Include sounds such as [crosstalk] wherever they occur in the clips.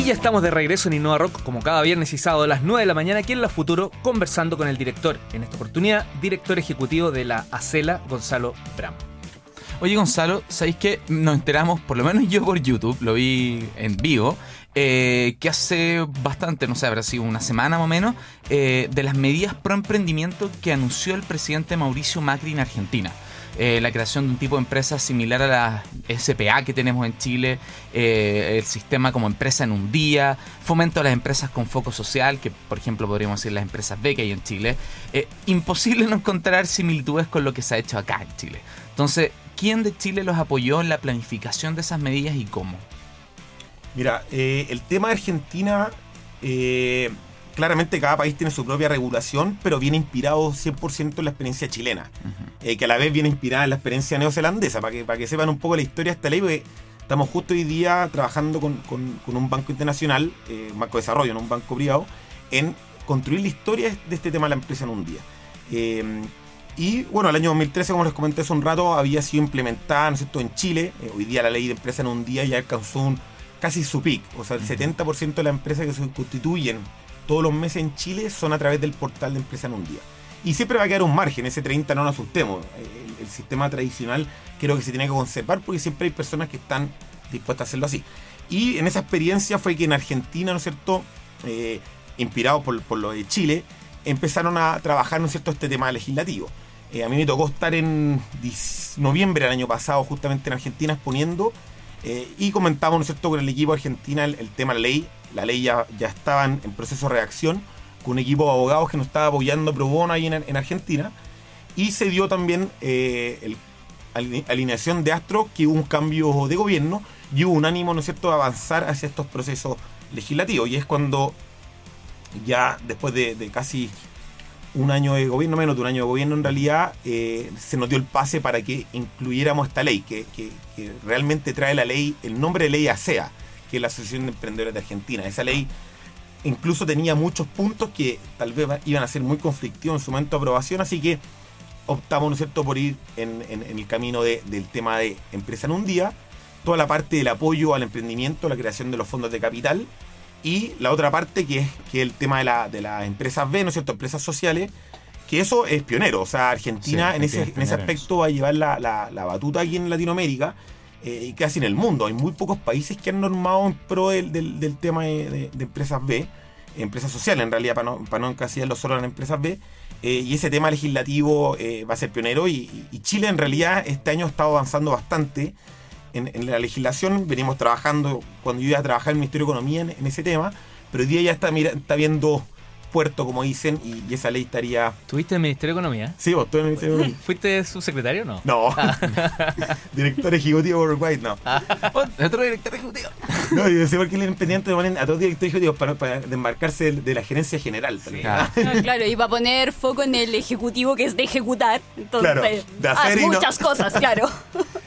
Y ya estamos de regreso en Innova Rock, como cada viernes y sábado a las 9 de la mañana, aquí en La Futuro, conversando con el director, en esta oportunidad, director ejecutivo de la ACELA, Gonzalo Bram. Oye, Gonzalo, ¿sabéis que nos enteramos, por lo menos yo por YouTube, lo vi en vivo, eh, que hace bastante, no sé, habrá sido una semana más o menos, eh, de las medidas pro emprendimiento que anunció el presidente Mauricio Macri en Argentina? Eh, la creación de un tipo de empresa similar a la SPA que tenemos en Chile, eh, el sistema como empresa en un día, fomento a las empresas con foco social, que por ejemplo podríamos decir las empresas B que hay en Chile. Eh, imposible no encontrar similitudes con lo que se ha hecho acá en Chile. Entonces, ¿quién de Chile los apoyó en la planificación de esas medidas y cómo? Mira, el tema de Argentina claramente cada país tiene su propia regulación, pero viene inspirado 100% en la experiencia chilena, eh, que a la vez viene inspirada en la experiencia neozelandesa, para que, para que sepan un poco la historia de esta ley, porque estamos justo hoy día trabajando con, un banco internacional, eh, un banco de desarrollo, no un banco privado, en construir la historia de este tema de la empresa en un día. Eh, y bueno, el año 2013, como les comenté hace un rato, había sido implementada, ¿no es cierto?, en Chile. hoy día la ley de empresa en un día ya alcanzó un, casi su pic. O sea, el 70% de las empresas que se constituyen todos los meses en Chile son a través del portal de empresa en un día. Y siempre va a quedar un margen, ese 30 no nos asustemos. El, sistema tradicional creo que se tiene que conservar porque siempre hay personas que están dispuestas a hacerlo así. Y en esa experiencia fue que en Argentina, ¿no es cierto?, eh, inspirado por, lo de Chile, empezaron a trabajar, ¿no es cierto?, este tema legislativo. Eh, a mí me tocó estar en noviembre del año pasado justamente en Argentina exponiendo eh, y comentamos, ¿no es cierto?, con el equipo argentina el, tema ley la ley ya, ya estaba en, proceso de reacción, con un equipo de abogados que nos estaba apoyando pro bono ahí en, Argentina. Y se dio también eh, alineación de Astro, que hubo un cambio de gobierno y hubo un ánimo, ¿no es cierto?, de avanzar hacia estos procesos legislativos. Y es cuando ya después de, casi un año de gobierno, menos de un año de gobierno en realidad, eh, se nos dio el pase para que incluyéramos esta ley, que, que, realmente trae la ley, el nombre de ley ASEA, que la Asociación de Emprendedores de Argentina. Esa ley incluso tenía muchos puntos que tal vez iban a ser muy conflictivos en su momento de aprobación, así que optamos, ¿no es por ir en, el camino del tema de empresa en un día, toda la parte del apoyo al emprendimiento, la creación de los fondos de capital, y la otra parte que es, que el tema de, la, de las empresas B, ¿no es cierto?, empresas sociales, que eso es pionero, o sea, Argentina en, ese, en ese aspecto va a llevar la, la batuta aquí en Latinoamérica, eh, casi en el mundo. Hay muy pocos países que han normado en pro del, del, tema de, empresas B, empresas sociales en realidad, para no, para no encasillarlo solo en empresas B. Eh, y ese tema legislativo eh, va a ser pionero y, Chile en realidad este año ha estado avanzando bastante en, la legislación. Venimos trabajando, cuando yo iba a trabajar en el Ministerio de Economía en, ese tema, pero hoy día ya está, mira, está viendo puerto, como dicen, y, esa ley estaría. ¿Tuviste en el Ministerio de Economía? Sí, vos, estuve en el Ministerio de Economía. ¿Fuiste su secretario o no? No. Ah. [laughs] director ejecutivo Worldwide, no. Ah. Otro director ejecutivo. no, yo sé por qué el independiente ponen a todos directores ejecutivos para, para desmarcarse de, la gerencia general. Ah. claro, y para poner foco en el ejecutivo que es de ejecutar. Entonces, claro, de hacer muchas cosas, claro. [laughs]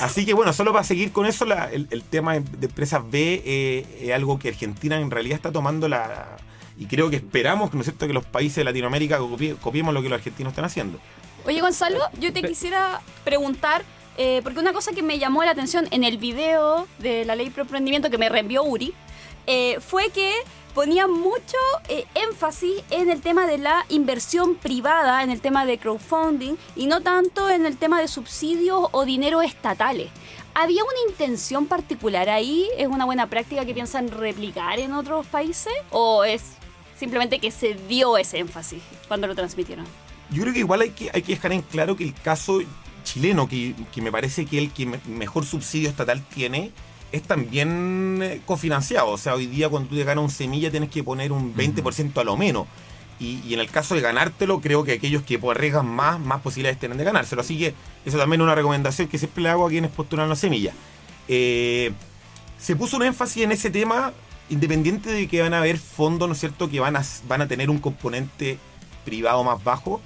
Así que bueno, solo para seguir con eso, el, tema de empresas B eh, es algo que Argentina en realidad está tomando la, y creo que esperamos, ¿no es cierto?, que los países de Latinoamérica copiemos lo que los argentinos están haciendo. Oye, Gonzalo, yo te quisiera preguntar, eh, porque una cosa que me llamó la atención en el video de la ley pro emprendimiento que me reenvió Uri, eh, fue que ponía mucho eh, énfasis en el tema de la inversión privada, en el tema de crowdfunding y no tanto en el tema de subsidios o dinero estatales. ¿Había una intención particular ahí? ¿Es una buena práctica que piensan replicar en otros países? ¿O es simplemente que se dio ese énfasis cuando lo transmitieron. Yo creo que igual hay que, hay que dejar en claro que el caso chileno, que, me parece que el que mejor subsidio estatal tiene, es también eh, cofinanciado. O sea, hoy día cuando tú te ganas un semilla tienes que poner un 20% a lo menos. Y, en el caso de ganártelo, creo que aquellos que arriesgan más, más posibilidades tienen de ganárselo. Así que eso también es una recomendación que siempre le hago a quienes postulan la semilla. Eh, se puso un énfasis en ese tema independiente de que van a haber fondos, ¿no es cierto?, que van a, van a tener un componente privado más bajo,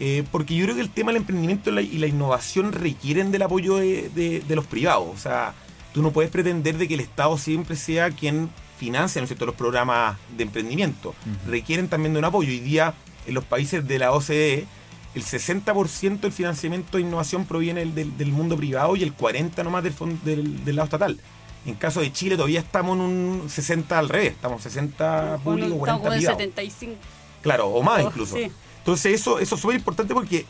eh, porque yo creo que el tema del emprendimiento y la, innovación requieren del apoyo de, los privados. O sea, tú no puedes pretender de que el Estado siempre sea quien financia, ¿no es cierto?, los programas de emprendimiento. Requieren también de un apoyo. Hoy día, en los países de la OCDE, el 60% del financiamiento de innovación proviene del, mundo privado y el 40% nomás del, del, del lado estatal. En caso de Chile todavía estamos en un 60 al revés, estamos 60 público, Estamos 40 con el privados. 75. Claro, o más Oh, incluso. sí. Entonces eso, eso es súper importante porque,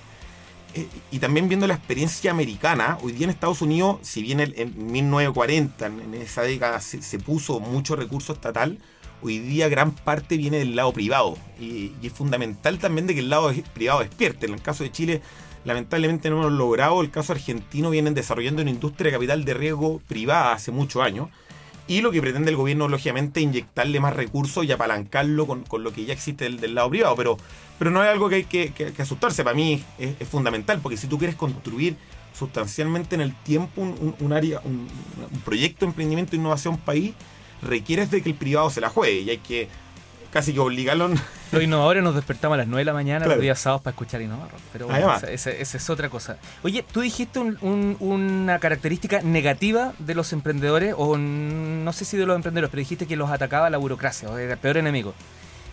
y también viendo la experiencia americana, hoy día en Estados Unidos, si bien en 1940, en, esa década se, puso mucho recurso estatal, hoy día gran parte viene del lado privado. Y, es fundamental también de que el lado privado despierte. En el caso de Chile, lamentablemente no hemos logrado. El caso argentino vienen desarrollando una industria de capital de riesgo privada hace muchos años. Y lo que pretende el gobierno, lógicamente, inyectarle más recursos y apalancarlo con, con lo que ya existe del, del lado privado. Pero, pero no es algo que hay que, asustarse. Para mí es, es fundamental, porque si tú quieres construir sustancialmente en el tiempo un, un- área, un, un proyecto de emprendimiento e innovación país, requieres de que el privado se la juegue. Y hay que casi que obligarlo. Los innovadores nos despertamos a las 9 de la mañana Claro. los días sábados para escuchar Innovar. Pero bueno, esa, esa- esa es otra cosa. Oye, tú dijiste un- un- una característica negativa de los emprendedores, o no sé si de los emprendedores, pero dijiste que los atacaba la burocracia, o era el peor enemigo.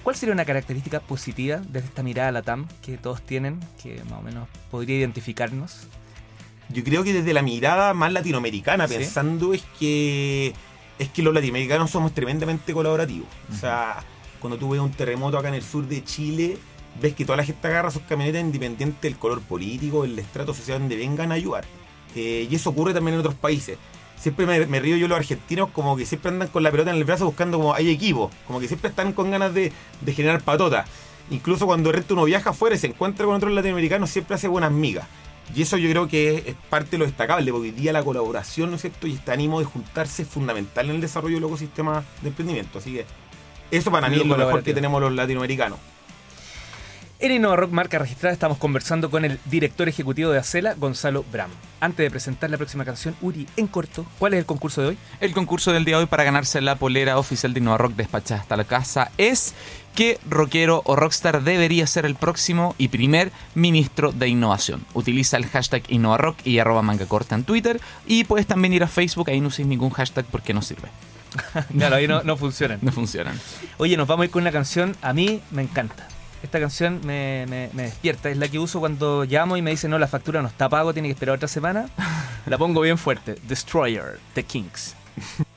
¿Cuál sería una característica positiva desde esta mirada a la TAM que todos tienen, que más o menos podría identificarnos? Yo creo que desde la mirada más latinoamericana, ¿Sí? pensando es que es que los latinoamericanos somos tremendamente colaborativos. O sea, cuando tú ves un terremoto acá en el sur de Chile, ves que toda la gente agarra sus camionetas independiente del color político, del estrato social donde vengan a ayudar. Eh, y eso ocurre también en otros países. Siempre me, río yo los argentinos como que siempre andan con la pelota en el brazo buscando como hay equipo, como que siempre están con ganas de, generar patota. Incluso cuando el resto uno viaja afuera y se encuentra con otros latinoamericanos, siempre hace buenas migas. Y eso yo creo que es, es parte de lo destacable, porque hoy día la colaboración, ¿no es cierto? Y este ánimo de juntarse es fundamental en el desarrollo del ecosistema de emprendimiento. Así que eso para mí Lo es lo mejor que tenemos los latinoamericanos. En Innova Rock Marca Registrada estamos conversando con el director ejecutivo de Acela, Gonzalo Bram. Antes de presentar la próxima canción, Uri, en corto, ¿cuál es el concurso de hoy? El concurso del día de hoy para ganarse la polera oficial de Innova Rock despachada hasta la casa es qué rockero o rockstar debería ser el próximo y primer ministro de innovación. Utiliza el hashtag InnovaRock y arroba manga corta en Twitter y puedes también ir a Facebook, ahí no uses ningún hashtag porque no sirve, [laughs] Claro, ahí no, no funcionan. no funcionan. Oye, nos vamos a ir con una canción, a mí me encanta. Esta canción me, me- me despierta, es la que uso cuando llamo y me dicen, no, la factura no está pago, tiene que esperar otra semana. [laughs] La pongo bien fuerte. Destroyer, The Kings. [laughs]